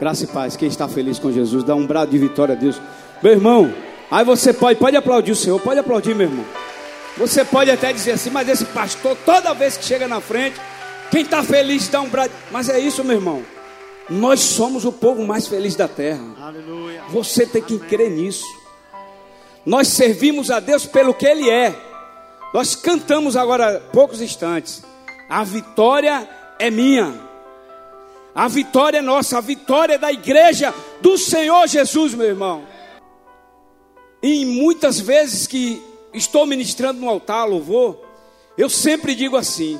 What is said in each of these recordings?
Graça e paz. Quem está feliz com Jesus, dá um brado de vitória a Deus. Meu irmão, aí você pode, pode aplaudir o Senhor, pode aplaudir, meu irmão. Você pode até dizer assim, mas esse pastor, toda vez que chega na frente, quem está feliz dá um brado. Mas é isso, meu irmão. Nós somos o povo mais feliz da terra. Aleluia. Você tem que crer nisso. Nós servimos a Deus pelo que Ele é. Nós cantamos agora poucos instantes. A vitória é minha. A vitória é nossa, a vitória é da igreja do Senhor Jesus, meu irmão. E muitas vezes que estou ministrando no altar, louvor, eu sempre digo assim: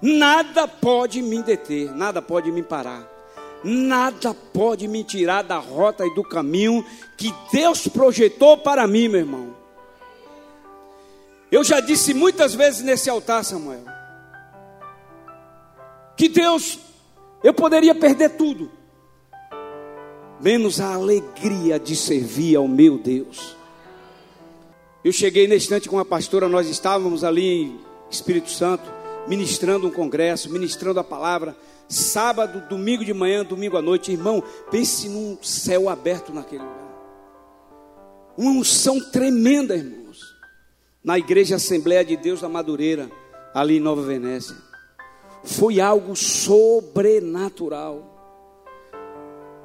nada pode me deter, nada pode me parar, nada pode me tirar da rota e do caminho que Deus projetou para mim, meu irmão. Eu já disse muitas vezes nesse altar, Samuel, que Deus eu poderia perder tudo, menos a alegria de servir ao meu Deus. Eu cheguei na instante com a pastora, nós estávamos ali em Espírito Santo, ministrando um congresso, ministrando a palavra, sábado, domingo de manhã, domingo à noite. Irmão, pense num céu aberto naquele lugar. Uma unção tremenda, irmãos. Na igreja Assembleia de Deus da Madureira, ali em Nova Venécia foi algo sobrenatural.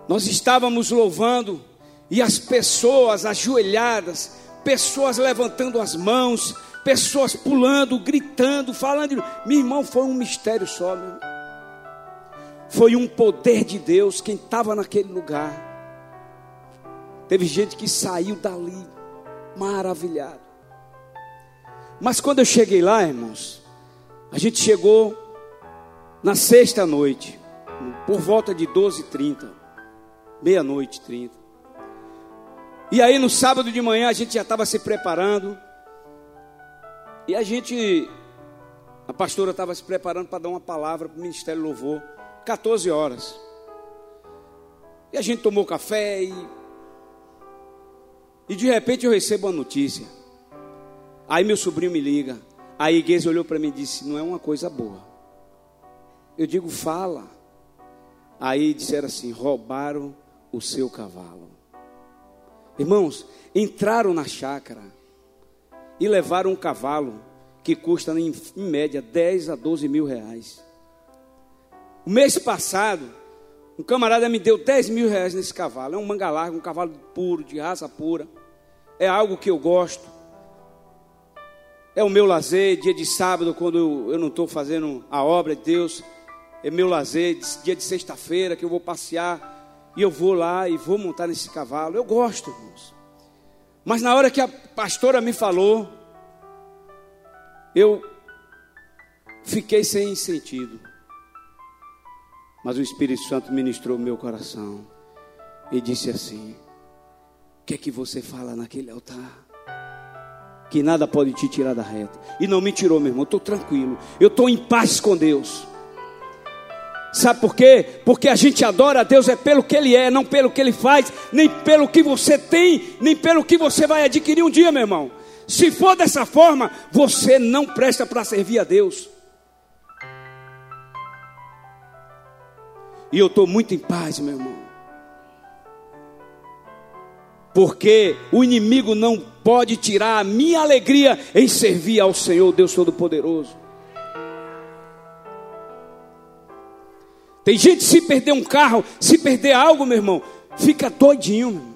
Nós estávamos louvando e as pessoas ajoelhadas, pessoas levantando as mãos, pessoas pulando, gritando, falando. Meu irmão, foi um mistério só, meu. Foi um poder de Deus quem estava naquele lugar. Teve gente que saiu dali maravilhado. Mas quando eu cheguei lá, irmãos, a gente chegou na sexta noite, por volta de 12h30, meia-noite 30. E aí no sábado de manhã a gente já estava se preparando. E a gente, a pastora estava se preparando para dar uma palavra para o Ministério Louvor, 14 horas. E a gente tomou café e. E de repente eu recebo uma notícia. Aí meu sobrinho me liga. A igreja olhou para mim e disse: Não é uma coisa boa. Eu digo, fala. Aí disseram assim: roubaram o seu cavalo. Irmãos, entraram na chácara e levaram um cavalo que custa em, média 10 a 12 mil reais. O mês passado, um camarada me deu 10 mil reais nesse cavalo. É um manga larga, um cavalo puro, de raça pura. É algo que eu gosto. É o meu lazer, dia de sábado, quando eu não estou fazendo a obra de Deus é meu lazer, dia de sexta-feira que eu vou passear e eu vou lá e vou montar nesse cavalo. Eu gosto, irmãos. Mas na hora que a pastora me falou, eu fiquei sem sentido. Mas o Espírito Santo ministrou meu coração e disse assim: O que é que você fala naquele altar? Que nada pode te tirar da reta. E não me tirou, meu irmão. Estou tranquilo. Eu estou em paz com Deus. Sabe por quê? Porque a gente adora a Deus é pelo que Ele é, não pelo que Ele faz, nem pelo que você tem, nem pelo que você vai adquirir um dia, meu irmão. Se for dessa forma, você não presta para servir a Deus. E eu estou muito em paz, meu irmão. Porque o inimigo não pode tirar a minha alegria em servir ao Senhor, Deus Todo-Poderoso. Tem gente se perder um carro, se perder algo, meu irmão, fica doidinho. Meu irmão.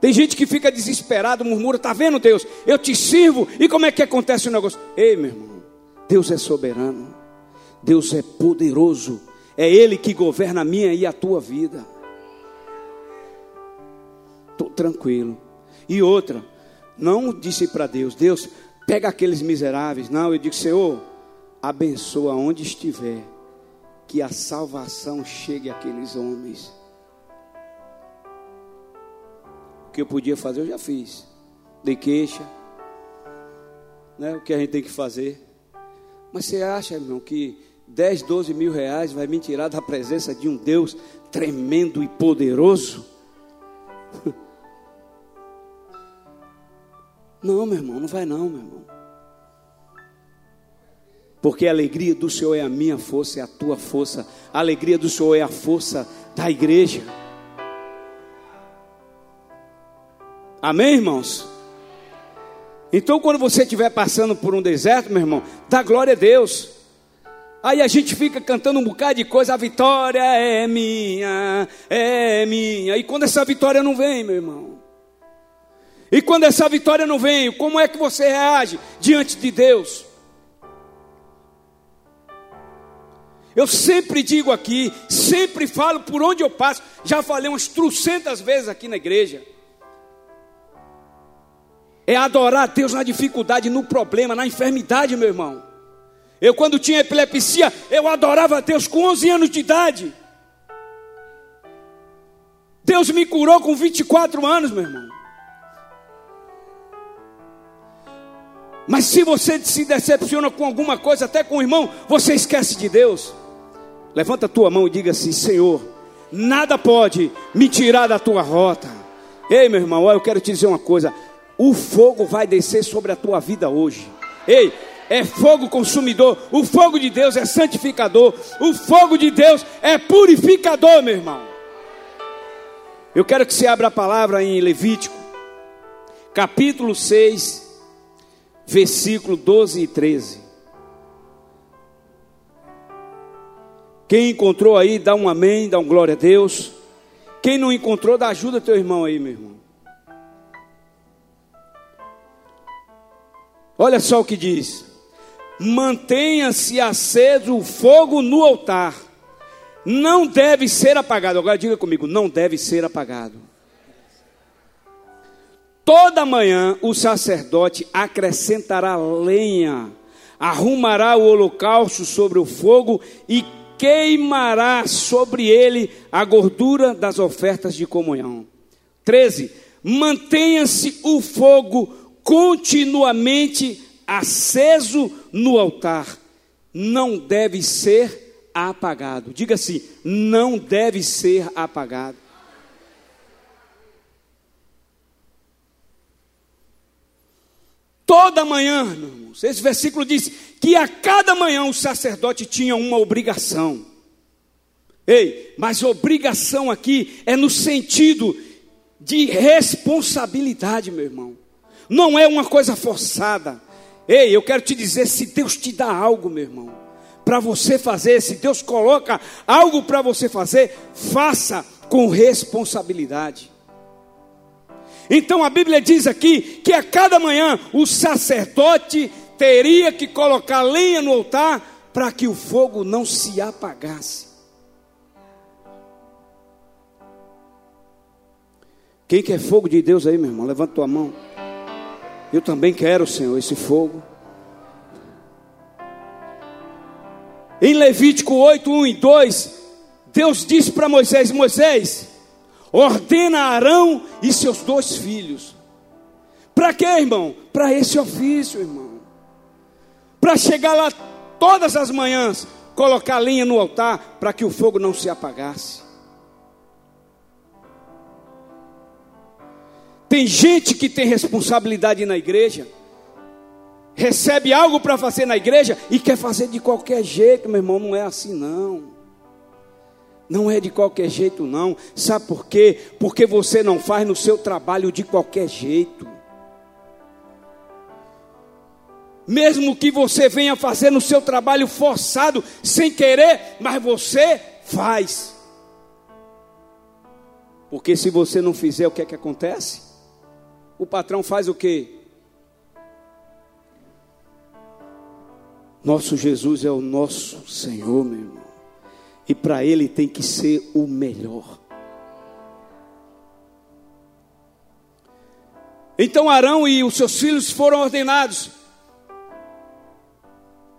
Tem gente que fica desesperado, murmura, tá vendo Deus? Eu te sirvo. E como é que acontece o negócio? Ei, meu irmão, Deus é soberano. Deus é poderoso. É ele que governa a minha e a tua vida. Estou tranquilo. E outra, não disse para Deus, Deus, pega aqueles miseráveis. Não, eu digo, Senhor, abençoa onde estiver, que a salvação chegue àqueles homens. O que eu podia fazer, eu já fiz. Dei queixa, né? o que a gente tem que fazer. Mas você acha, irmão, que 10, 12 mil reais vai me tirar da presença de um Deus tremendo e poderoso? Não, meu irmão, não vai não, meu irmão. Porque a alegria do Senhor é a minha força, é a tua força. A alegria do Senhor é a força da igreja. Amém, irmãos? Então, quando você estiver passando por um deserto, meu irmão, dá glória a Deus. Aí a gente fica cantando um bocado de coisa, a vitória é minha, é minha. E quando essa vitória não vem, meu irmão? E quando essa vitória não vem, como é que você reage diante de Deus? Eu sempre digo aqui, sempre falo por onde eu passo, já falei umas trocentas vezes aqui na igreja. É adorar a Deus na dificuldade, no problema, na enfermidade, meu irmão. Eu, quando tinha epilepsia, eu adorava a Deus com 11 anos de idade. Deus me curou com 24 anos, meu irmão. Mas se você se decepciona com alguma coisa, até com o irmão, você esquece de Deus. Levanta a tua mão e diga assim: Senhor, nada pode me tirar da tua rota. Ei, meu irmão, eu quero te dizer uma coisa: o fogo vai descer sobre a tua vida hoje. Ei, é fogo consumidor, o fogo de Deus é santificador, o fogo de Deus é purificador, meu irmão. Eu quero que você abra a palavra em Levítico, capítulo 6, versículo 12 e 13. Quem encontrou aí, dá um amém, dá um glória a Deus. Quem não encontrou, dá ajuda teu irmão aí, meu irmão. Olha só o que diz: mantenha-se aceso o fogo no altar, não deve ser apagado. Agora diga comigo: não deve ser apagado. Toda manhã o sacerdote acrescentará lenha, arrumará o holocausto sobre o fogo e queimará sobre ele a gordura das ofertas de comunhão. 13. Mantenha-se o fogo continuamente aceso no altar, não deve ser apagado. Diga assim: não deve ser apagado. toda manhã, irmãos. Esse versículo diz que a cada manhã o sacerdote tinha uma obrigação. Ei, mas obrigação aqui é no sentido de responsabilidade, meu irmão. Não é uma coisa forçada. Ei, eu quero te dizer, se Deus te dá algo, meu irmão, para você fazer, se Deus coloca algo para você fazer, faça com responsabilidade. Então a Bíblia diz aqui que a cada manhã o sacerdote teria que colocar lenha no altar para que o fogo não se apagasse. Quem quer fogo de Deus aí, meu irmão? Levanta tua mão. Eu também quero, Senhor, esse fogo. Em Levítico 8, 1 e 2, Deus disse para Moisés: Moisés, ordena Arão e seus dois filhos. Para quê, irmão? Para esse ofício, irmão. Para chegar lá todas as manhãs, colocar lenha no altar para que o fogo não se apagasse. Tem gente que tem responsabilidade na igreja, recebe algo para fazer na igreja e quer fazer de qualquer jeito, meu irmão, não é assim não. Não é de qualquer jeito, não. Sabe por quê? Porque você não faz no seu trabalho de qualquer jeito. Mesmo que você venha fazer no seu trabalho forçado, sem querer, mas você faz. Porque se você não fizer, o que é que acontece? O patrão faz o quê? Nosso Jesus é o nosso Senhor, meu irmão e para ele tem que ser o melhor. Então Arão e os seus filhos foram ordenados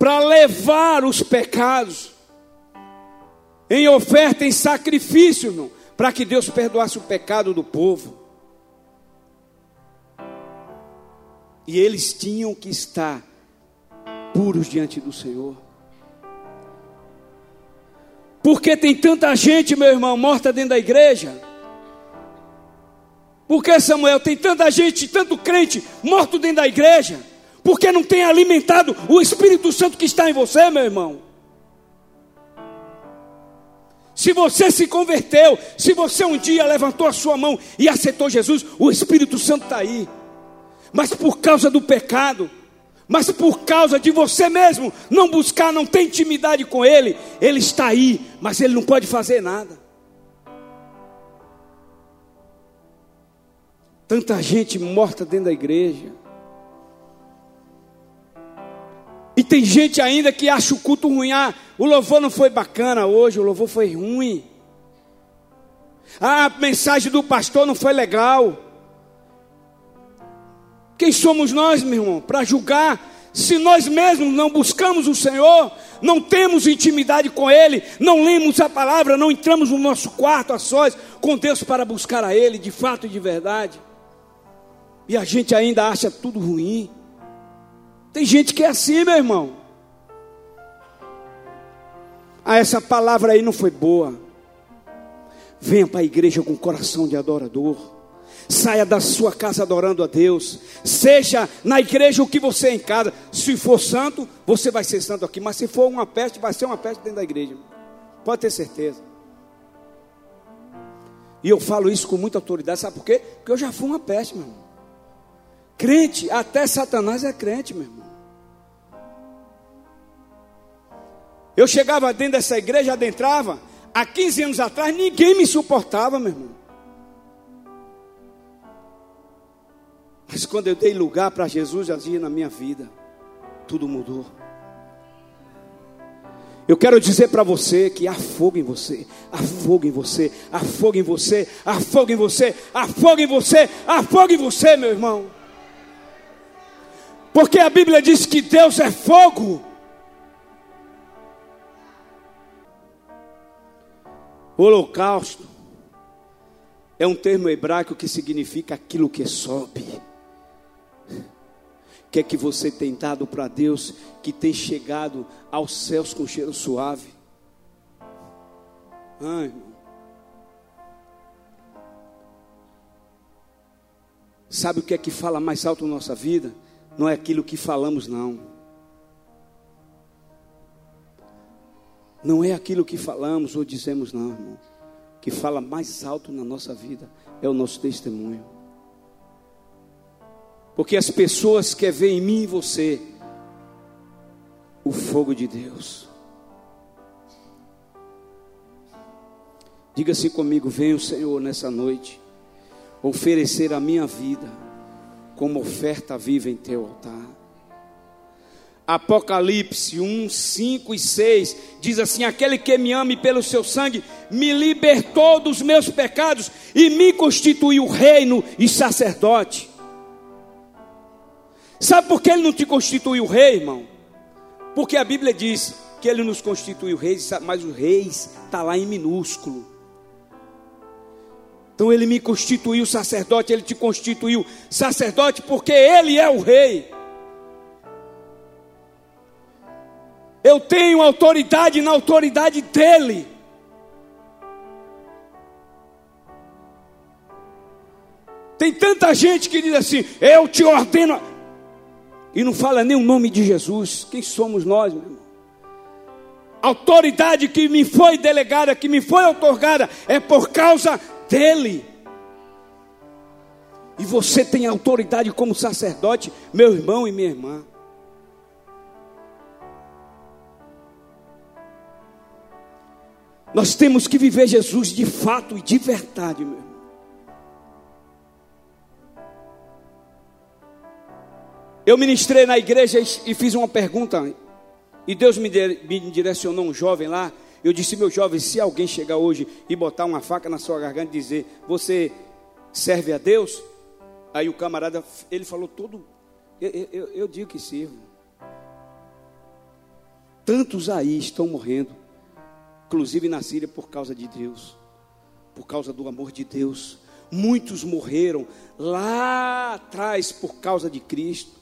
para levar os pecados em oferta, em sacrifício, irmão, para que Deus perdoasse o pecado do povo. E eles tinham que estar puros diante do Senhor. Porque tem tanta gente, meu irmão, morta dentro da igreja? Porque Samuel tem tanta gente, tanto crente morto dentro da igreja? Porque não tem alimentado o Espírito Santo que está em você, meu irmão. Se você se converteu, se você um dia levantou a sua mão e aceitou Jesus, o Espírito Santo está aí. Mas por causa do pecado, mas por causa de você mesmo não buscar, não ter intimidade com Ele, Ele está aí, mas Ele não pode fazer nada. Tanta gente morta dentro da igreja. E tem gente ainda que acha o culto ruim. Ah, o louvor não foi bacana hoje, o louvor foi ruim. Ah, a mensagem do pastor não foi legal. Quem somos nós, meu irmão, para julgar se nós mesmos não buscamos o Senhor, não temos intimidade com Ele, não lemos a palavra, não entramos no nosso quarto a sós com Deus para buscar a Ele de fato e de verdade, e a gente ainda acha tudo ruim. Tem gente que é assim, meu irmão. Ah, essa palavra aí não foi boa. Venha para a igreja com coração de adorador. Saia da sua casa adorando a Deus. Seja na igreja o que você é em casa. Se for santo, você vai ser santo aqui. Mas se for uma peste, vai ser uma peste dentro da igreja. Pode ter certeza. E eu falo isso com muita autoridade. Sabe por quê? Porque eu já fui uma peste, meu irmão. Crente, até Satanás é crente, meu irmão. Eu chegava dentro dessa igreja, adentrava. Há 15 anos atrás, ninguém me suportava, meu irmão. Mas quando eu dei lugar para Jesus agir na minha vida, tudo mudou. Eu quero dizer para você que há fogo em você, há fogo em você, há fogo em você, há fogo em você, há fogo em você, há fogo em você, meu irmão. Porque a Bíblia diz que Deus é fogo. Holocausto é um termo hebraico que significa aquilo que sobe. O que é que você tem dado para Deus que tem chegado aos céus com cheiro suave? Ai, irmão. Sabe o que é que fala mais alto na nossa vida? Não é aquilo que falamos, não. Não é aquilo que falamos ou dizemos, não, irmão. Que fala mais alto na nossa vida é o nosso testemunho. Porque as pessoas querem ver em mim e você o fogo de Deus. Diga-se comigo: venha Senhor nessa noite oferecer a minha vida como oferta viva em teu altar. Apocalipse 1, 5 e 6 diz assim: Aquele que me ame pelo seu sangue me libertou dos meus pecados e me constituiu reino e sacerdote. Sabe por que ele não te constituiu rei, irmão? Porque a Bíblia diz que ele nos constituiu reis, mas o reis está lá em minúsculo. Então ele me constituiu sacerdote, ele te constituiu sacerdote porque ele é o rei. Eu tenho autoridade na autoridade dele. Tem tanta gente que diz assim: Eu te ordeno. E não fala nem o nome de Jesus. Quem somos nós, meu irmão? Autoridade que me foi delegada, que me foi otorgada, é por causa dele. E você tem autoridade como sacerdote, meu irmão e minha irmã. Nós temos que viver Jesus de fato e de verdade, meu irmão. Eu ministrei na igreja e fiz uma pergunta, e Deus me, direcionou um jovem lá. Eu disse, meu jovem, se alguém chegar hoje e botar uma faca na sua garganta e dizer, você serve a Deus? Aí o camarada, ele falou todo, eu, eu, eu digo que sirvo. Tantos aí estão morrendo, inclusive na Síria, por causa de Deus, por causa do amor de Deus. Muitos morreram lá atrás por causa de Cristo.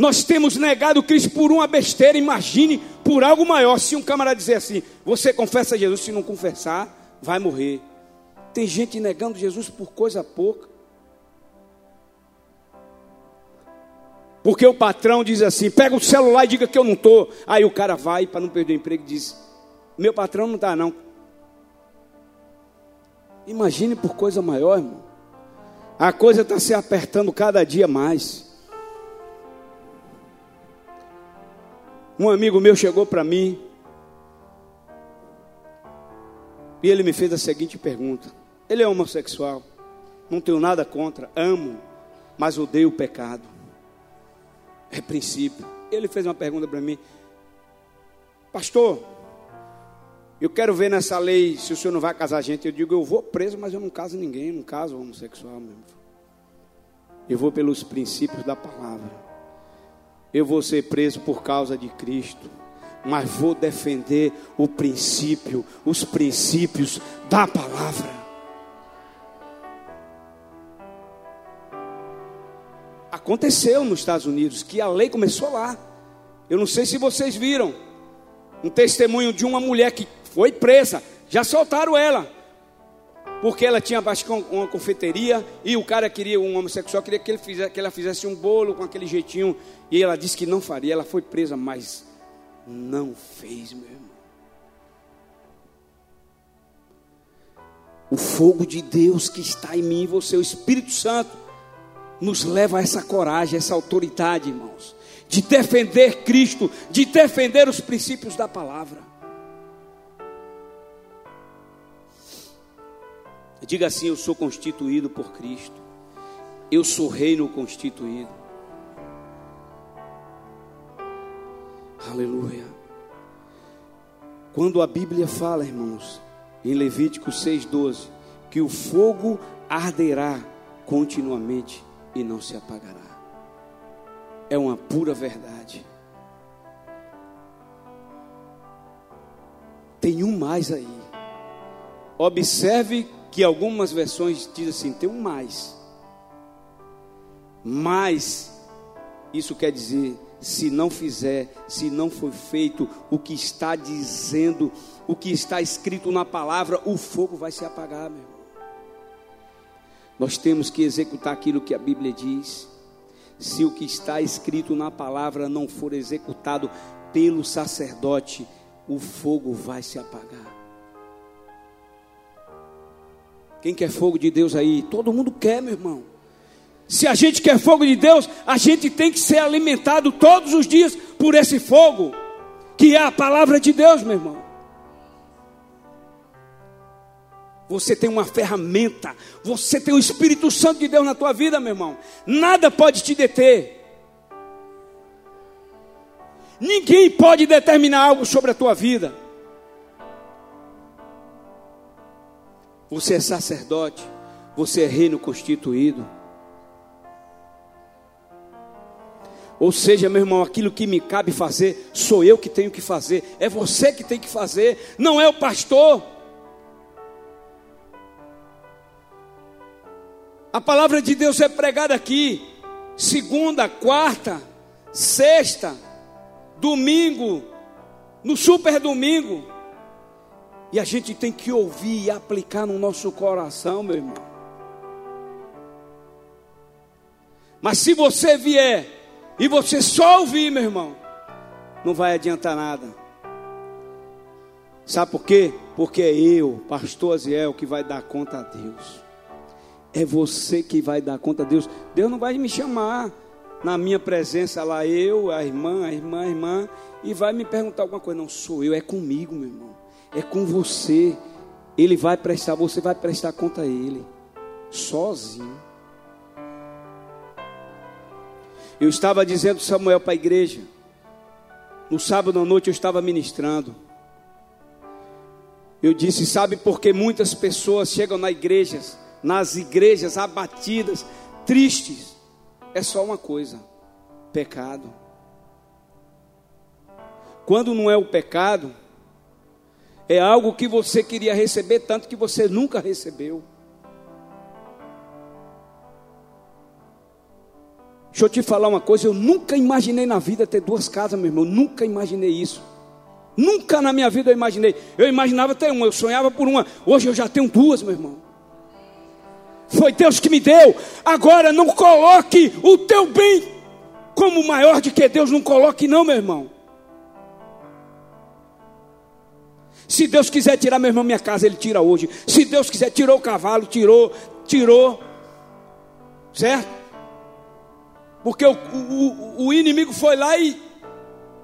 Nós temos negado Cristo por uma besteira, imagine por algo maior. Se um camarada dizer assim, você confessa Jesus, se não confessar, vai morrer. Tem gente negando Jesus por coisa pouca. Porque o patrão diz assim: pega o celular e diga que eu não estou. Aí o cara vai, para não perder o emprego, diz: meu patrão não está, não. Imagine por coisa maior, irmão. A coisa está se apertando cada dia mais. Um amigo meu chegou para mim e ele me fez a seguinte pergunta: Ele é homossexual, não tenho nada contra, amo, mas odeio o pecado. É princípio. Ele fez uma pergunta para mim: Pastor, eu quero ver nessa lei se o senhor não vai casar gente. Eu digo, eu vou preso, mas eu não caso ninguém, não caso homossexual mesmo. Eu vou pelos princípios da palavra. Eu vou ser preso por causa de Cristo, mas vou defender o princípio, os princípios da palavra. Aconteceu nos Estados Unidos que a lei começou lá. Eu não sei se vocês viram um testemunho de uma mulher que foi presa, já soltaram ela. Porque ela tinha uma confeiteria e o cara queria, um homossexual, queria que, ele fizesse, que ela fizesse um bolo com aquele jeitinho. E ela disse que não faria. Ela foi presa, mas não fez, meu irmão. O fogo de Deus que está em mim e você, o Espírito Santo, nos leva a essa coragem, essa autoridade, irmãos, de defender Cristo, de defender os princípios da palavra. Diga assim: Eu sou constituído por Cristo. Eu sou reino constituído. Aleluia. Quando a Bíblia fala, irmãos, em Levítico 6,12, que o fogo arderá continuamente e não se apagará. É uma pura verdade. Tem um mais aí. Observe que algumas versões dizem assim, tem um mais. Mas, isso quer dizer, se não fizer, se não for feito o que está dizendo, o que está escrito na palavra, o fogo vai se apagar, meu irmão. Nós temos que executar aquilo que a Bíblia diz. Se o que está escrito na palavra não for executado pelo sacerdote, o fogo vai se apagar. Quem quer fogo de Deus aí? Todo mundo quer, meu irmão. Se a gente quer fogo de Deus, a gente tem que ser alimentado todos os dias por esse fogo, que é a palavra de Deus, meu irmão. Você tem uma ferramenta, você tem o Espírito Santo de Deus na tua vida, meu irmão. Nada pode te deter. Ninguém pode determinar algo sobre a tua vida. Você é sacerdote, você é reino constituído. Ou seja, meu irmão, aquilo que me cabe fazer, sou eu que tenho que fazer, é você que tem que fazer, não é o pastor. A palavra de Deus é pregada aqui, segunda, quarta, sexta, domingo, no super domingo. E a gente tem que ouvir e aplicar no nosso coração, meu irmão. Mas se você vier e você só ouvir, meu irmão, não vai adiantar nada. Sabe por quê? Porque é eu, pastor Aziel, que vai dar conta a Deus. É você que vai dar conta a Deus. Deus não vai me chamar na minha presença lá, eu, a irmã, a irmã, a irmã, e vai me perguntar alguma coisa. Não sou eu, é comigo, meu irmão é com você. Ele vai prestar, você vai prestar conta a Ele, sozinho. Eu estava dizendo Samuel para a igreja, no sábado à noite eu estava ministrando. Eu disse: sabe por que muitas pessoas chegam na igrejas, nas igrejas abatidas, tristes? É só uma coisa: pecado. Quando não é o pecado, é algo que você queria receber, tanto que você nunca recebeu. Deixa eu te falar uma coisa, eu nunca imaginei na vida ter duas casas, meu irmão, nunca imaginei isso. Nunca na minha vida eu imaginei. Eu imaginava ter uma, eu sonhava por uma. Hoje eu já tenho duas, meu irmão. Foi Deus que me deu. Agora não coloque o teu bem como maior de que Deus não coloque, não, meu irmão. Se Deus quiser tirar, meu irmão, minha casa, Ele tira hoje. Se Deus quiser, tirou o cavalo, tirou, tirou. Certo? Porque o, o, o inimigo foi lá e.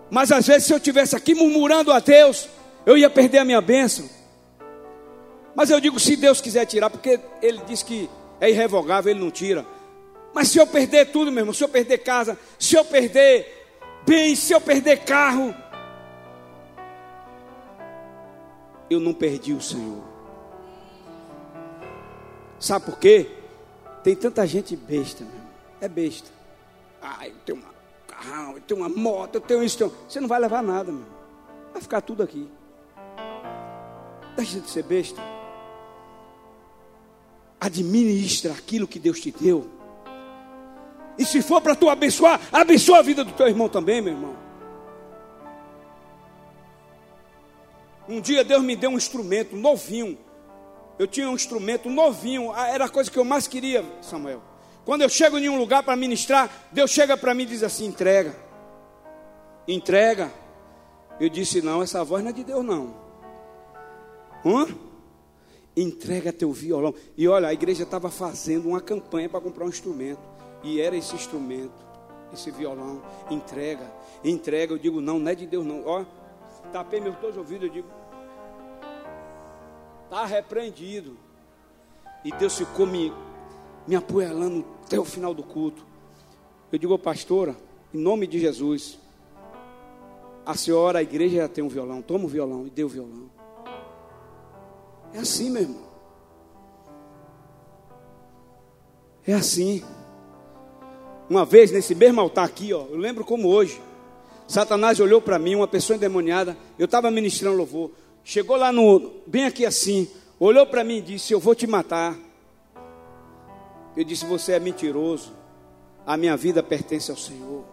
Mas às vezes, se eu tivesse aqui murmurando a Deus, eu ia perder a minha bênção. Mas eu digo, se Deus quiser tirar, porque Ele diz que é irrevogável, Ele não tira. Mas se eu perder tudo, meu irmão, se eu perder casa, se eu perder bens, se eu perder carro, eu não perdi o Senhor. Sabe por quê? Tem tanta gente besta, meu irmão. É besta. Ah, eu tenho um carrão, eu tenho uma moto, eu tenho isso. Tenho... Você não vai levar nada, meu. Irmão. Vai ficar tudo aqui. Deixa de ser besta. Administra aquilo que Deus te deu. E se for para tu abençoar, abençoa a vida do teu irmão também, meu irmão. Um dia Deus me deu um instrumento novinho. Eu tinha um instrumento novinho, ah, era a coisa que eu mais queria, Samuel. Quando eu chego em um lugar para ministrar, Deus chega para mim e diz assim: entrega, entrega. Eu disse: não, essa voz não é de Deus, não. Hã? Entrega teu violão. E olha, a igreja estava fazendo uma campanha para comprar um instrumento. E era esse instrumento, esse violão. Entrega, entrega. Eu digo: não, não é de Deus, não. Ó, tapei meus dois ouvidos, eu digo: está repreendido. E Deus ficou me, me apoiando até o final do culto. Eu digo, pastora, em nome de Jesus, a senhora, a igreja já tem um violão, toma o violão e dê o violão. É assim, meu irmão. É assim. Uma vez nesse mesmo altar aqui, ó, eu lembro como hoje. Satanás olhou para mim, uma pessoa endemoniada. Eu estava ministrando louvor. Chegou lá no, bem aqui assim, olhou para mim e disse: Eu vou te matar. Eu disse: Você é mentiroso. A minha vida pertence ao Senhor.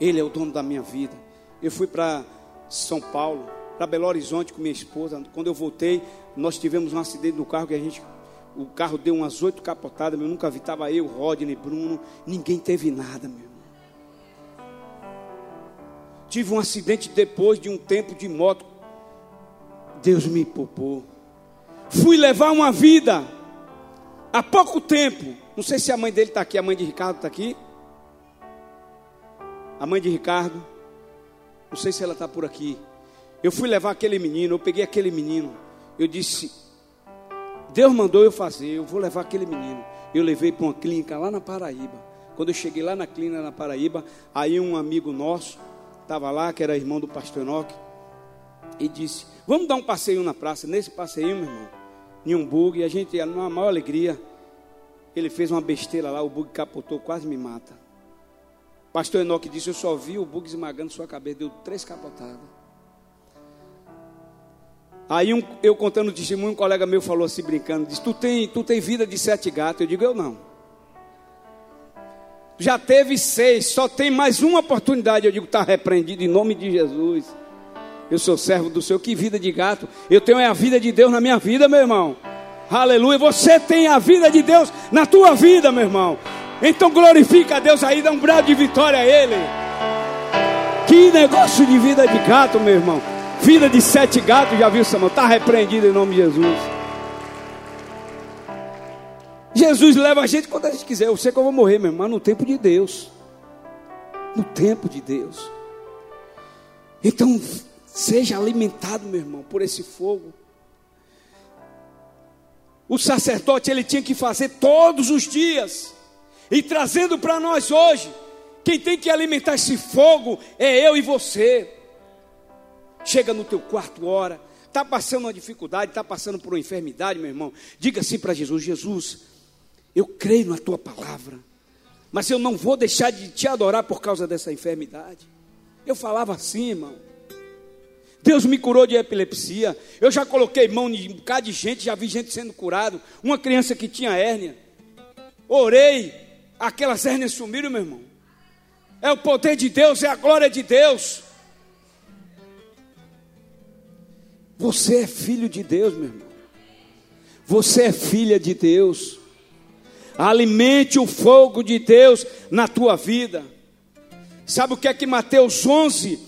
Ele é o dono da minha vida. Eu fui para São Paulo, para Belo Horizonte com minha esposa. Quando eu voltei, nós tivemos um acidente no carro que a gente. O carro deu umas oito capotadas, eu nunca vi. Estava eu, Rodney, Bruno. Ninguém teve nada, meu. Tive um acidente depois de um tempo de moto Deus me poupou. Fui levar uma vida há pouco tempo. Não sei se a mãe dele está aqui, a mãe de Ricardo está aqui. A mãe de Ricardo. Não sei se ela está por aqui. Eu fui levar aquele menino, eu peguei aquele menino. Eu disse: Deus mandou eu fazer, eu vou levar aquele menino. Eu levei para uma clínica lá na Paraíba. Quando eu cheguei lá na clínica na Paraíba, aí um amigo nosso estava lá, que era irmão do pastor Enoque, e disse: Vamos dar um passeio na praça. Nesse passeio, meu irmão, em um bug, a gente, numa maior alegria, ele fez uma besteira lá, o bug capotou, quase me mata. Pastor Enoque disse: Eu só vi o bug esmagando sua cabeça, deu três capotadas. Aí um, eu contando o testemunho, um colega meu falou assim, brincando, disse, tu tem, tu tem vida de sete gatos? Eu digo, eu não. Já teve seis, só tem mais uma oportunidade. Eu digo, está repreendido em nome de Jesus. Eu sou servo do Senhor. Que vida de gato. Eu tenho a vida de Deus na minha vida, meu irmão. Aleluia. Você tem a vida de Deus na tua vida, meu irmão. Então glorifica a Deus aí, dá um brado de vitória a Ele. Que negócio de vida de gato, meu irmão. Vida de sete gatos, já viu, Samuel? Está repreendido em nome de Jesus. Jesus leva a gente quando a gente quiser. Eu sei que eu vou morrer, meu irmão, no tempo de Deus. No tempo de Deus. Então, Seja alimentado, meu irmão, por esse fogo. O sacerdote ele tinha que fazer todos os dias. E trazendo para nós hoje, quem tem que alimentar esse fogo é eu e você. Chega no teu quarto hora, está passando uma dificuldade, está passando por uma enfermidade, meu irmão. Diga assim para Jesus: Jesus, eu creio na tua palavra, mas eu não vou deixar de te adorar por causa dessa enfermidade. Eu falava assim, irmão. Deus me curou de epilepsia. Eu já coloquei mão em um bocado de gente, já vi gente sendo curado. Uma criança que tinha hérnia. Orei, aquelas hérnias sumiram, meu irmão. É o poder de Deus, é a glória de Deus. Você é filho de Deus, meu irmão. Você é filha de Deus. Alimente o fogo de Deus na tua vida. Sabe o que é que Mateus 11,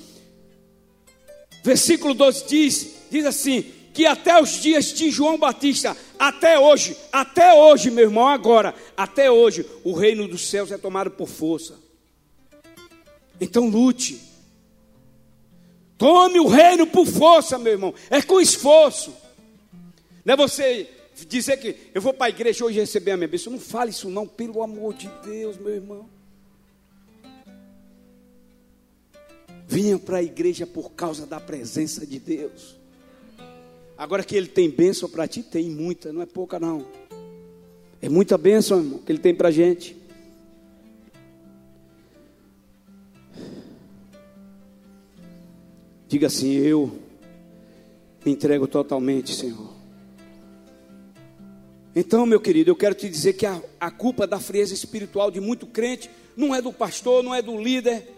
versículo 12 diz? Diz assim: que até os dias de João Batista, até hoje, até hoje, meu irmão, agora, até hoje, o reino dos céus é tomado por força. Então lute. Tome o reino por força, meu irmão. É com esforço. Não é você dizer que eu vou para a igreja hoje receber a minha bênção. Não fale isso não, pelo amor de Deus, meu irmão. Vinha para a igreja por causa da presença de Deus. Agora que Ele tem bênção para ti, tem muita, não é pouca não. É muita bênção, irmão, que Ele tem para a gente. Diga assim: Eu me entrego totalmente, Senhor. Então, meu querido, eu quero te dizer que a, a culpa da frieza espiritual de muito crente não é do pastor, não é do líder,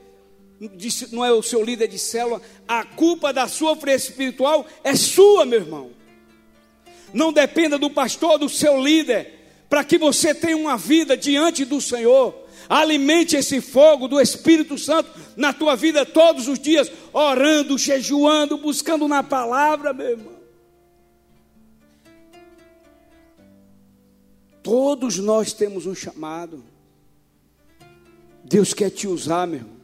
não é o seu líder de célula, a culpa da sua frieza espiritual é sua, meu irmão. Não dependa do pastor, do seu líder, para que você tenha uma vida diante do Senhor. Alimente esse fogo do Espírito Santo na tua vida todos os dias, orando, jejuando, buscando na palavra, meu irmão. Todos nós temos um chamado. Deus quer te usar, meu irmão.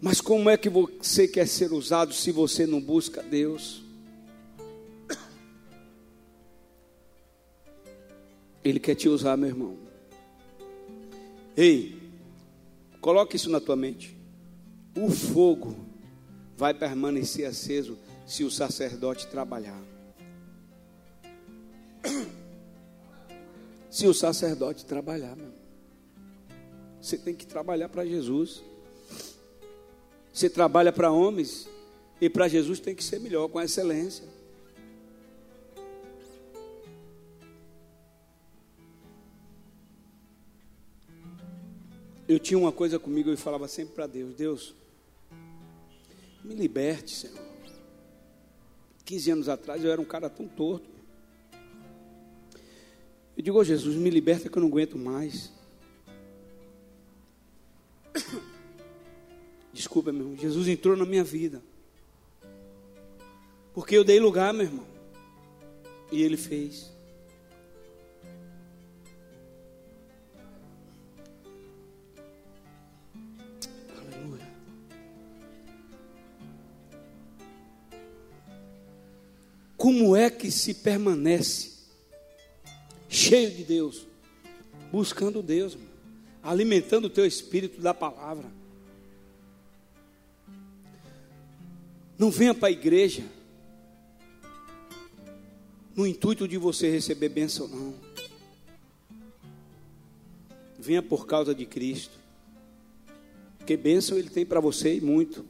Mas como é que você quer ser usado se você não busca Deus? Ele quer te usar, meu irmão. Ei, coloque isso na tua mente. O fogo vai permanecer aceso se o sacerdote trabalhar. Se o sacerdote trabalhar, meu. Você tem que trabalhar para Jesus. Você trabalha para homens e para Jesus tem que ser melhor, com excelência. Eu tinha uma coisa comigo, eu falava sempre para Deus: Deus, me liberte, Senhor. 15 anos atrás eu era um cara tão torto. Eu digo, oh, Jesus, me liberta que eu não aguento mais. Desculpa, meu irmão. Jesus entrou na minha vida. Porque eu dei lugar, meu irmão. E ele fez. Aleluia. Como é que se permanece cheio de Deus? Buscando Deus, alimentando o teu espírito da palavra. Não venha para a igreja no intuito de você receber bênção, não. Venha por causa de Cristo. Porque bênção Ele tem para você e muito.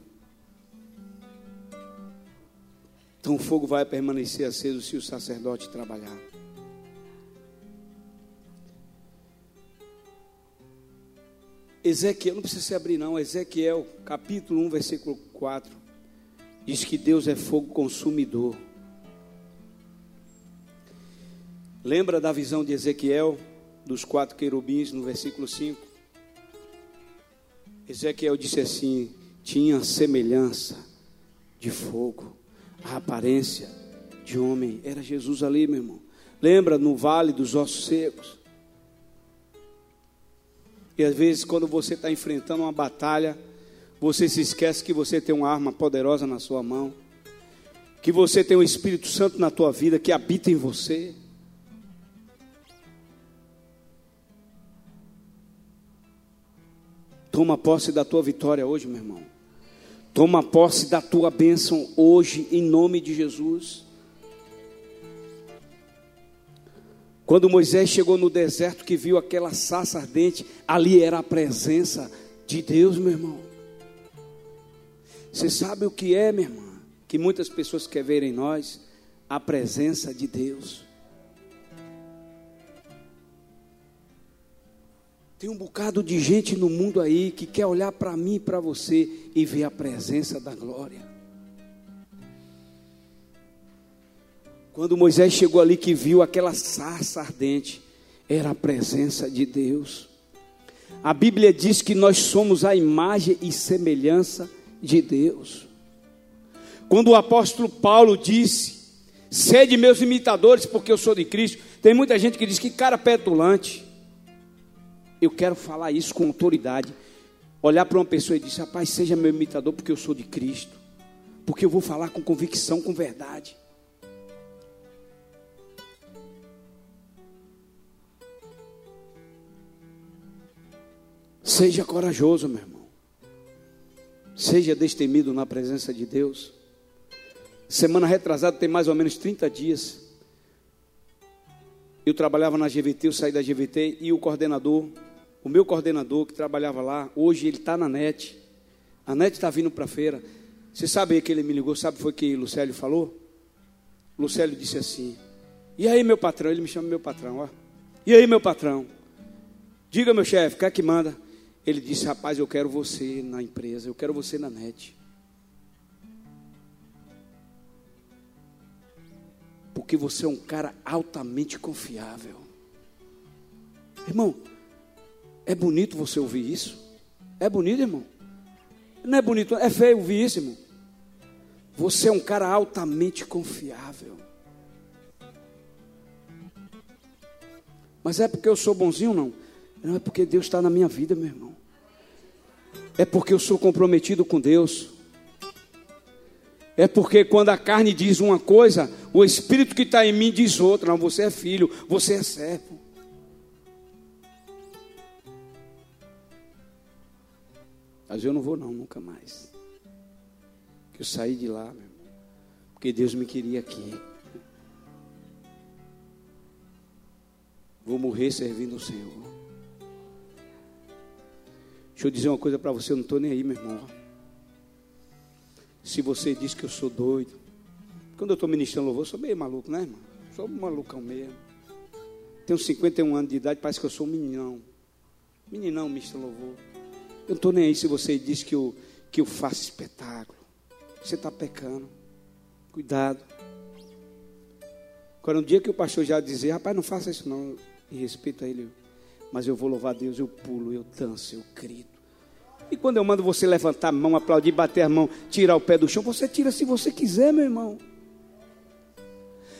Então o fogo vai permanecer aceso se o sacerdote trabalhar. Ezequiel, não precisa se abrir não, Ezequiel capítulo 1, versículo 4. Diz que Deus é fogo consumidor. Lembra da visão de Ezequiel, dos quatro querubins, no versículo 5? Ezequiel disse assim: tinha semelhança de fogo, a aparência de homem. Era Jesus ali, meu irmão. Lembra no vale dos ossos secos? E às vezes, quando você está enfrentando uma batalha, você se esquece que você tem uma arma poderosa na sua mão, que você tem o Espírito Santo na tua vida que habita em você. Toma posse da tua vitória hoje, meu irmão. Toma posse da tua bênção hoje, em nome de Jesus. Quando Moisés chegou no deserto que viu aquela sassa ardente, ali era a presença de Deus, meu irmão. Você sabe o que é, minha irmã? Que muitas pessoas querem ver em nós a presença de Deus. Tem um bocado de gente no mundo aí que quer olhar para mim e para você e ver a presença da glória. Quando Moisés chegou ali que viu aquela sarça ardente, era a presença de Deus. A Bíblia diz que nós somos a imagem e semelhança de Deus. Quando o apóstolo Paulo disse: Sede meus imitadores, porque eu sou de Cristo. Tem muita gente que diz que cara petulante. Eu quero falar isso com autoridade. Olhar para uma pessoa e dizer: Rapaz, seja meu imitador, porque eu sou de Cristo. Porque eu vou falar com convicção, com verdade. Seja corajoso, meu irmão. Seja destemido na presença de Deus. Semana retrasada tem mais ou menos 30 dias. Eu trabalhava na GVT, eu saí da GVT e o coordenador, o meu coordenador que trabalhava lá, hoje ele está na NET. A NET está vindo para a feira. Você sabe que ele me ligou, sabe foi que Lucélio falou? Lucélio disse assim: E aí, meu patrão? Ele me chama meu patrão, ó. E aí, meu patrão? Diga, meu chefe, quer que manda? Ele disse: Rapaz, eu quero você na empresa, eu quero você na net. Porque você é um cara altamente confiável. Irmão, é bonito você ouvir isso? É bonito, irmão? Não é bonito, é feio ouvir isso, irmão. Você é um cara altamente confiável. Mas é porque eu sou bonzinho, não? Não é porque Deus está na minha vida, meu irmão. É porque eu sou comprometido com Deus. É porque quando a carne diz uma coisa, o Espírito que está em mim diz outra. Não, você é filho, você é servo. Mas eu não vou não, nunca mais. Que eu saí de lá, meu irmão. Porque Deus me queria aqui. Vou morrer servindo o Senhor. Deixa eu dizer uma coisa para você, eu não estou nem aí, meu irmão. Se você diz que eu sou doido, quando eu estou ministrando louvor, eu sou meio maluco, né, irmão? Sou malucão mesmo. Tenho 51 anos de idade, parece que eu sou um meninão. Meninão, ministrando louvor. Eu não estou nem aí se você diz que eu, que eu faço espetáculo. Você está pecando. Cuidado. Agora, um dia que o pastor já dizer, rapaz, não faça isso não, e respeito a ele. Mas eu vou louvar a Deus, eu pulo, eu danço, eu grito. E quando eu mando você levantar a mão, aplaudir, bater a mão, tirar o pé do chão, você tira se você quiser, meu irmão.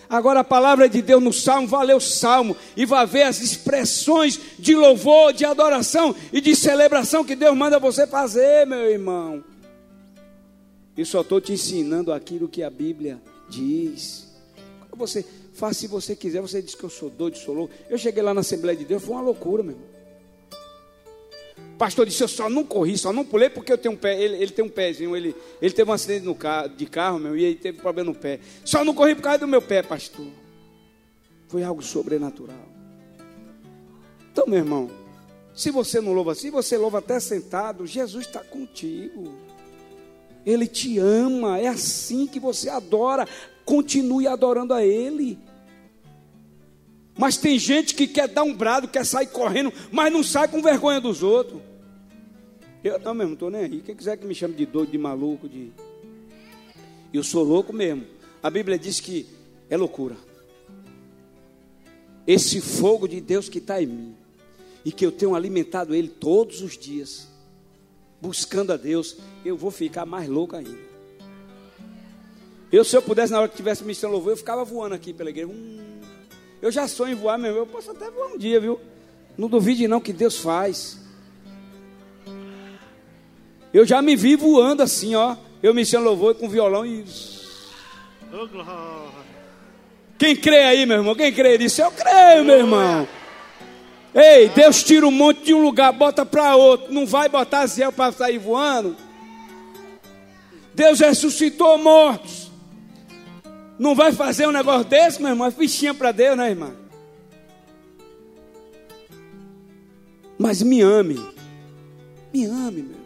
Agora a palavra de Deus no Salmo, valeu o Salmo, e vai ver as expressões de louvor, de adoração e de celebração que Deus manda você fazer, meu irmão. Eu só estou te ensinando aquilo que a Bíblia diz. Você faça se você quiser, você diz que eu sou doido, sou louco. Eu cheguei lá na Assembleia de Deus, foi uma loucura, meu irmão. Pastor disse: Eu só não corri, só não pulei porque eu tenho um pé. Ele, ele tem um pezinho, ele, ele teve um acidente no carro, de carro, meu, e ele teve problema no pé. Só não corri por causa do meu pé, pastor. Foi algo sobrenatural. Então, meu irmão, se você não louva assim, você louva até sentado, Jesus está contigo. Ele te ama, é assim que você adora. Continue adorando a Ele. Mas tem gente que quer dar um brado, quer sair correndo, mas não sai com vergonha dos outros. Eu não mesmo, estou nem aí. Quem quiser que me chame de doido, de maluco, de. Eu sou louco mesmo. A Bíblia diz que é loucura. Esse fogo de Deus que está em mim, e que eu tenho alimentado ele todos os dias, buscando a Deus, eu vou ficar mais louco ainda. Eu, se eu pudesse, na hora que tivesse missão louvor, eu ficava voando aqui pela igreja. Hum, eu já sonho em voar mesmo. Eu posso até voar um dia, viu? Não duvide não que Deus faz. Eu já me vi voando assim, ó. Eu me chamo louvor com violão e. Quem crê aí, meu irmão? Quem crê nisso? Eu creio, meu irmão. Ei, Deus tira um monte de um lugar, bota para outro. Não vai botar Zé para sair voando. Deus ressuscitou mortos. Não vai fazer um negócio desse, meu irmão? É fichinha para Deus, né, irmã? Mas me ame. Me ame, meu irmão.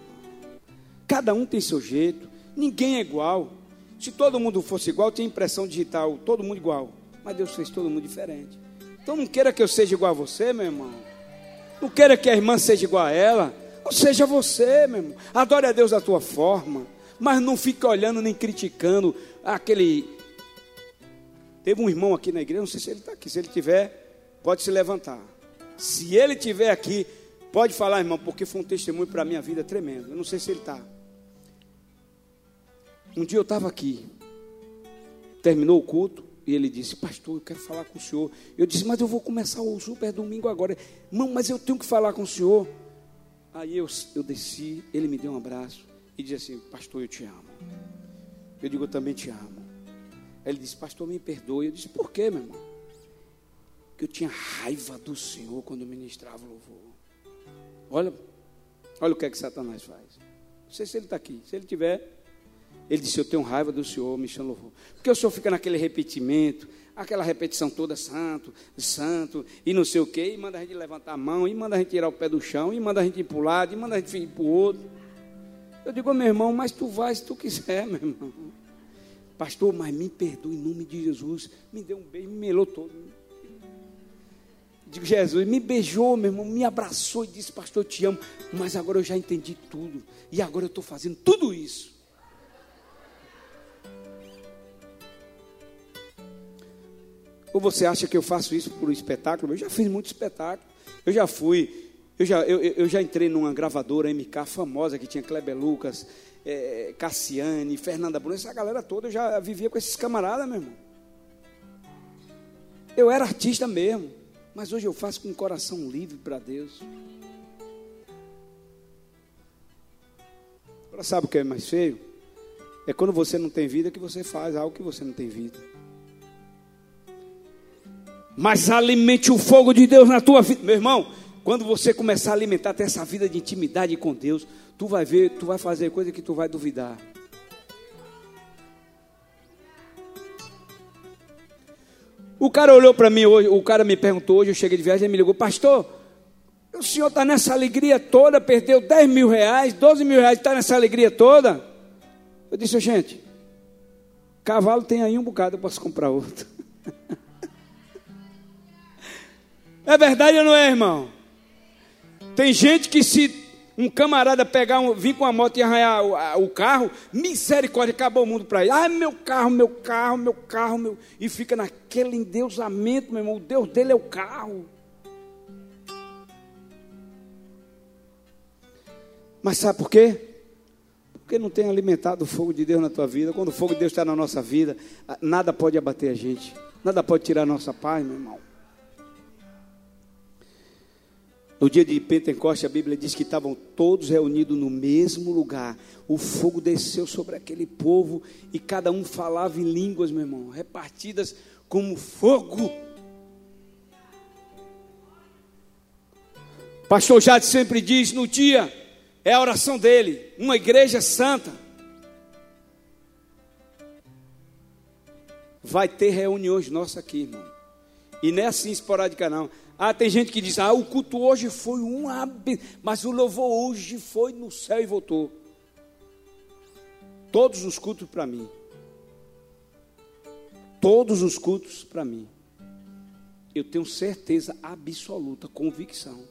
Cada um tem seu jeito. Ninguém é igual. Se todo mundo fosse igual, tinha impressão digital, todo mundo igual. Mas Deus fez todo mundo diferente. Então não queira que eu seja igual a você, meu irmão. Não queira que a irmã seja igual a ela. Não seja você, meu irmão. Adore a Deus da tua forma. Mas não fique olhando nem criticando aquele Teve um irmão aqui na igreja, não sei se ele está aqui. Se ele tiver, pode se levantar. Se ele tiver aqui, Pode falar, irmão, porque foi um testemunho para a minha vida tremendo. Eu não sei se ele está. Um dia eu estava aqui, terminou o culto, e ele disse: Pastor, eu quero falar com o senhor. Eu disse: Mas eu vou começar o super domingo agora. Não, mas eu tenho que falar com o senhor. Aí eu, eu desci, ele me deu um abraço e disse assim: Pastor, eu te amo. Eu digo: Eu também te amo. Ele disse: Pastor, me perdoe. Eu disse: Por quê, meu irmão? Que eu tinha raiva do Senhor quando eu ministrava o louvor. Olha, olha o que é que Satanás faz. Não sei se ele está aqui. Se ele tiver, ele disse: Eu tenho raiva do Senhor, me chama louvor. Porque o Senhor fica naquele repetimento, aquela repetição toda, santo, santo, e não sei o quê, e manda a gente levantar a mão, e manda a gente tirar o pé do chão, e manda a gente ir para o lado, e manda a gente ir para o outro. Eu digo, meu irmão, mas tu vai se tu quiser, meu irmão. Pastor, mas me perdoe em nome de Jesus. Me deu um beijo, me melou todo. Digo, Jesus, me beijou, meu irmão, me abraçou e disse, pastor, eu te amo. Mas agora eu já entendi tudo. E agora eu estou fazendo tudo isso. Ou você acha que eu faço isso por um espetáculo? Eu já fiz muito espetáculo. Eu já fui, eu já, eu, eu já entrei numa gravadora MK famosa que tinha Kleber Lucas, é, Cassiane, Fernanda Bruno, essa galera toda, eu já vivia com esses camaradas, meu irmão. Eu era artista mesmo. Mas hoje eu faço com o coração livre para Deus. Agora sabe o que é mais feio? É quando você não tem vida que você faz algo que você não tem vida. Mas alimente o fogo de Deus na tua vida, meu irmão. Quando você começar a alimentar até essa vida de intimidade com Deus, tu vai ver, tu vai fazer coisa que tu vai duvidar. O cara olhou para mim hoje, o cara me perguntou hoje, eu cheguei de viagem, ele me ligou, pastor, o senhor está nessa alegria toda, perdeu 10 mil reais, 12 mil reais, está nessa alegria toda? Eu disse, gente, cavalo tem aí um bocado, eu posso comprar outro. é verdade ou não é, irmão? Tem gente que se um camarada pegar, um, vir com a moto e arranhar o, a, o carro, misericórdia, acabou o mundo para ele. Ai, meu carro, meu carro, meu carro, meu. E fica naquele endeusamento, meu irmão. O Deus dele é o carro. Mas sabe por quê? Porque não tem alimentado o fogo de Deus na tua vida. Quando o fogo de Deus está na nossa vida, nada pode abater a gente. Nada pode tirar a nossa paz, meu irmão. No dia de Pentecostes, a Bíblia diz que estavam todos reunidos no mesmo lugar. O fogo desceu sobre aquele povo e cada um falava em línguas, meu irmão, repartidas como fogo. Pastor Jade sempre diz: no dia é a oração dele, uma igreja santa. Vai ter reuniões nossas aqui, irmão. E não é assim esporádica, não. Ah, tem gente que diz: ah, o culto hoje foi um mas o louvor hoje foi no céu e voltou. Todos os cultos para mim. Todos os cultos para mim. Eu tenho certeza absoluta, convicção,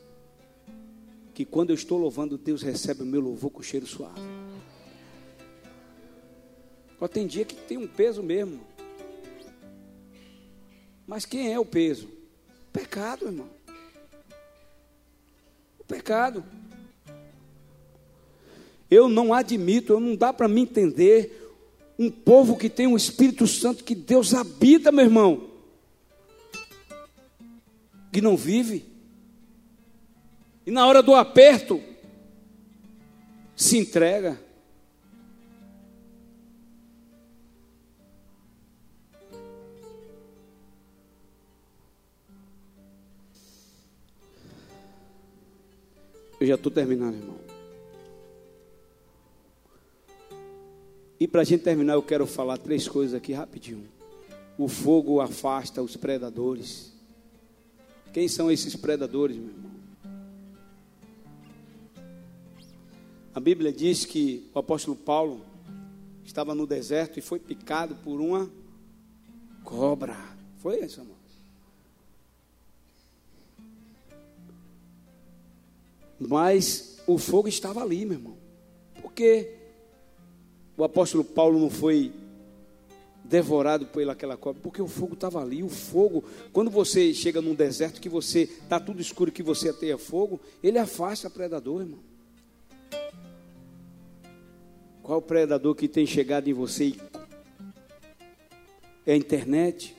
que quando eu estou louvando, Deus recebe o meu louvor com cheiro suave. Só tem dia que tem um peso mesmo. Mas quem é o peso? Pecado, irmão. O pecado. Eu não admito, eu não dá para me entender um povo que tem um Espírito Santo que Deus habita, meu irmão, que não vive. E na hora do aperto se entrega. Eu já estou terminando, irmão. E para a gente terminar, eu quero falar três coisas aqui rapidinho. O fogo afasta os predadores. Quem são esses predadores, meu irmão? A Bíblia diz que o apóstolo Paulo estava no deserto e foi picado por uma cobra. Foi isso, irmão? Mas o fogo estava ali, meu irmão. Porque o apóstolo Paulo não foi devorado pelaquela cobra, porque o fogo estava ali. O fogo, quando você chega num deserto que você está tudo escuro, que você ateia fogo, ele afasta o predador, irmão. Qual predador que tem chegado em você? É a internet?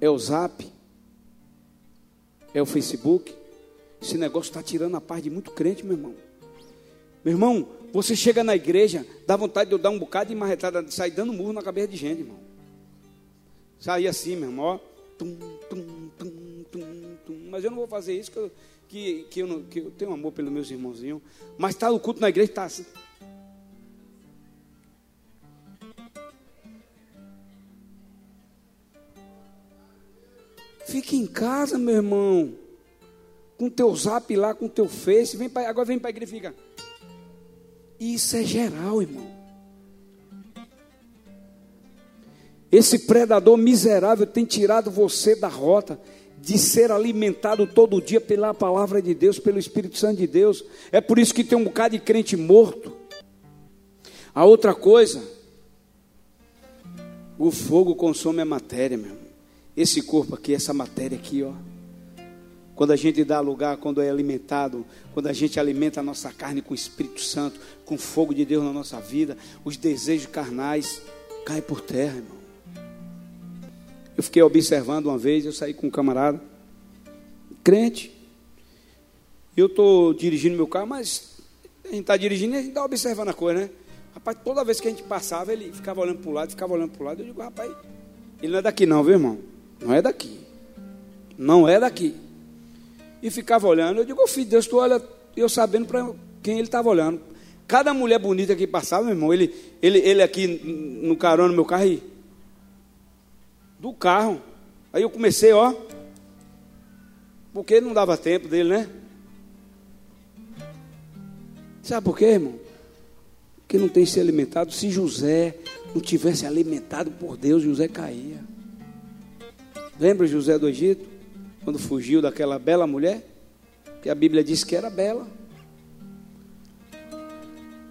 É o zap? É o Facebook? Esse negócio está tirando a paz de muito crente, meu irmão. Meu irmão, você chega na igreja, dá vontade de eu dar um bocado de marretada, de sair dando murro na cabeça de gente, irmão. Sair assim, meu irmão, ó. Tum, tum, tum, tum, tum. Mas eu não vou fazer isso, que eu, que, que eu, não, que eu tenho amor pelos meus irmãozinhos. Mas está o culto na igreja, está assim. Fique em casa, meu irmão. Com teu zap lá, com teu face. Vem pra, agora vem para a igreja e fica. Isso é geral, irmão. Esse predador miserável tem tirado você da rota de ser alimentado todo dia pela palavra de Deus, pelo Espírito Santo de Deus. É por isso que tem um bocado de crente morto. A outra coisa, o fogo consome a matéria, meu. Esse corpo aqui, essa matéria aqui, ó. Quando a gente dá lugar, quando é alimentado, quando a gente alimenta a nossa carne com o Espírito Santo, com o fogo de Deus na nossa vida, os desejos carnais caem por terra, irmão. Eu fiquei observando uma vez, eu saí com um camarada, crente. Eu estou dirigindo meu carro, mas a gente está dirigindo e a gente está observando a coisa, né? Rapaz, toda vez que a gente passava, ele ficava olhando para o lado, ficava olhando para o lado. Eu digo, rapaz, ele não é daqui não, viu irmão? Não é daqui. Não é daqui e ficava olhando. Eu digo, oh, filho de Deus, tu olha, eu sabendo para quem ele estava olhando. Cada mulher bonita que passava, meu irmão, ele, ele, ele aqui no carona no meu carro aí. Do carro. Aí eu comecei, ó. Porque não dava tempo dele, né? Sabe por quê, irmão? Porque não tem se alimentado. Se José não tivesse alimentado por Deus, José caía. Lembra José do Egito? Quando fugiu daquela bela mulher, que a Bíblia diz que era bela.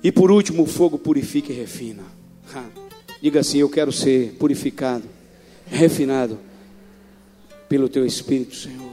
E por último, o fogo purifica e refina. Ha. Diga assim: Eu quero ser purificado, refinado pelo Teu Espírito, Senhor.